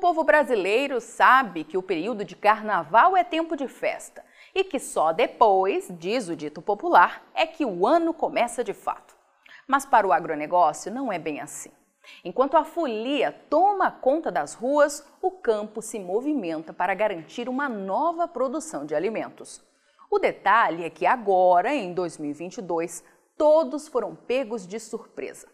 Povo brasileiro sabe que o período de carnaval é tempo de festa e que só depois, diz o dito popular, é que o ano começa de fato. Mas para o agronegócio não é bem assim. Enquanto a folia toma conta das ruas, o campo se movimenta para garantir uma nova produção de alimentos. O detalhe é que agora, em 2022, todos foram pegos de surpresa.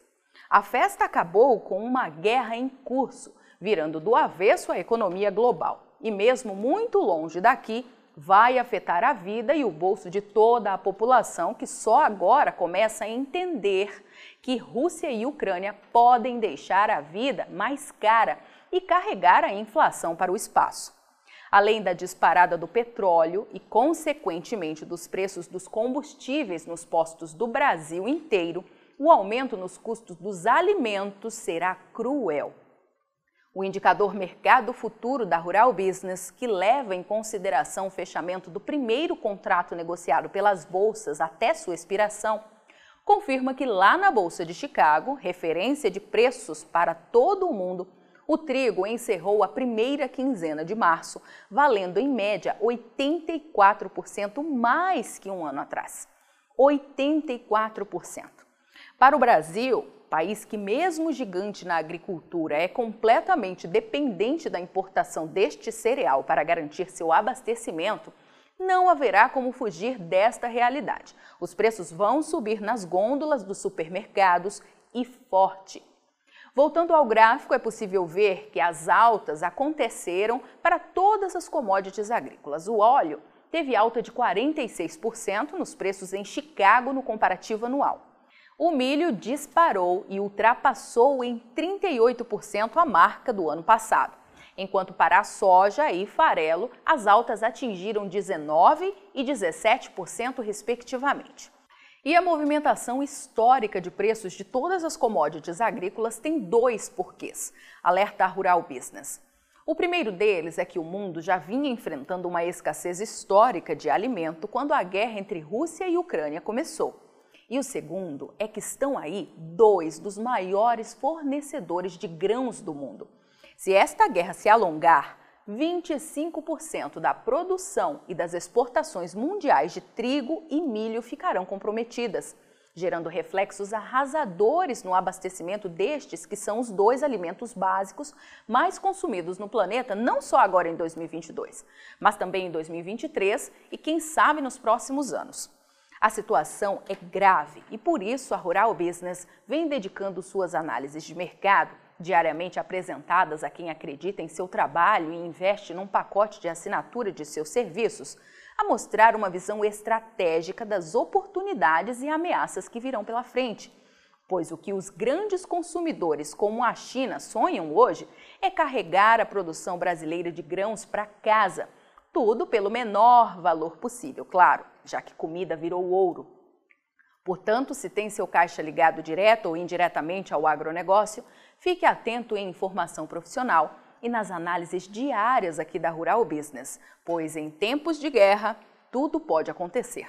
A festa acabou com uma guerra em curso, virando do avesso a economia global. E mesmo muito longe daqui, vai afetar a vida e o bolso de toda a população que só agora começa a entender que Rússia e Ucrânia podem deixar a vida mais cara e carregar a inflação para o espaço. Além da disparada do petróleo e, consequentemente, dos preços dos combustíveis nos postos do Brasil inteiro, o aumento nos custos dos alimentos será cruel. O indicador Mercado Futuro da Rural Business, que leva em consideração o fechamento do primeiro contrato negociado pelas bolsas até sua expiração, confirma que lá na Bolsa de Chicago, referência de preços para todo o mundo, o trigo encerrou a primeira quinzena de março, valendo em média 84% mais que um ano atrás. 84%. Para o Brasil, país que, mesmo gigante na agricultura, é completamente dependente da importação deste cereal para garantir seu abastecimento, não haverá como fugir desta realidade. Os preços vão subir nas gôndolas dos supermercados e forte. Voltando ao gráfico, é possível ver que as altas aconteceram para todas as commodities agrícolas. O óleo teve alta de 46% nos preços em Chicago no comparativo anual. O milho disparou e ultrapassou em 38% a marca do ano passado, enquanto para a soja e farelo as altas atingiram 19% e 17%, respectivamente. E a movimentação histórica de preços de todas as commodities agrícolas tem dois porquês, alerta a Rural Business. O primeiro deles é que o mundo já vinha enfrentando uma escassez histórica de alimento quando a guerra entre Rússia e Ucrânia começou. E o segundo é que estão aí dois dos maiores fornecedores de grãos do mundo. Se esta guerra se alongar, 25% da produção e das exportações mundiais de trigo e milho ficarão comprometidas, gerando reflexos arrasadores no abastecimento destes, que são os dois alimentos básicos mais consumidos no planeta, não só agora em 2022, mas também em 2023 e quem sabe nos próximos anos. A situação é grave e por isso a Rural Business vem dedicando suas análises de mercado, diariamente apresentadas a quem acredita em seu trabalho e investe num pacote de assinatura de seus serviços, a mostrar uma visão estratégica das oportunidades e ameaças que virão pela frente. Pois o que os grandes consumidores, como a China, sonham hoje é carregar a produção brasileira de grãos para casa tudo pelo menor valor possível, claro, já que comida virou ouro. Portanto, se tem seu caixa ligado direto ou indiretamente ao agronegócio, fique atento em informação profissional e nas análises diárias aqui da Rural Business, pois em tempos de guerra, tudo pode acontecer.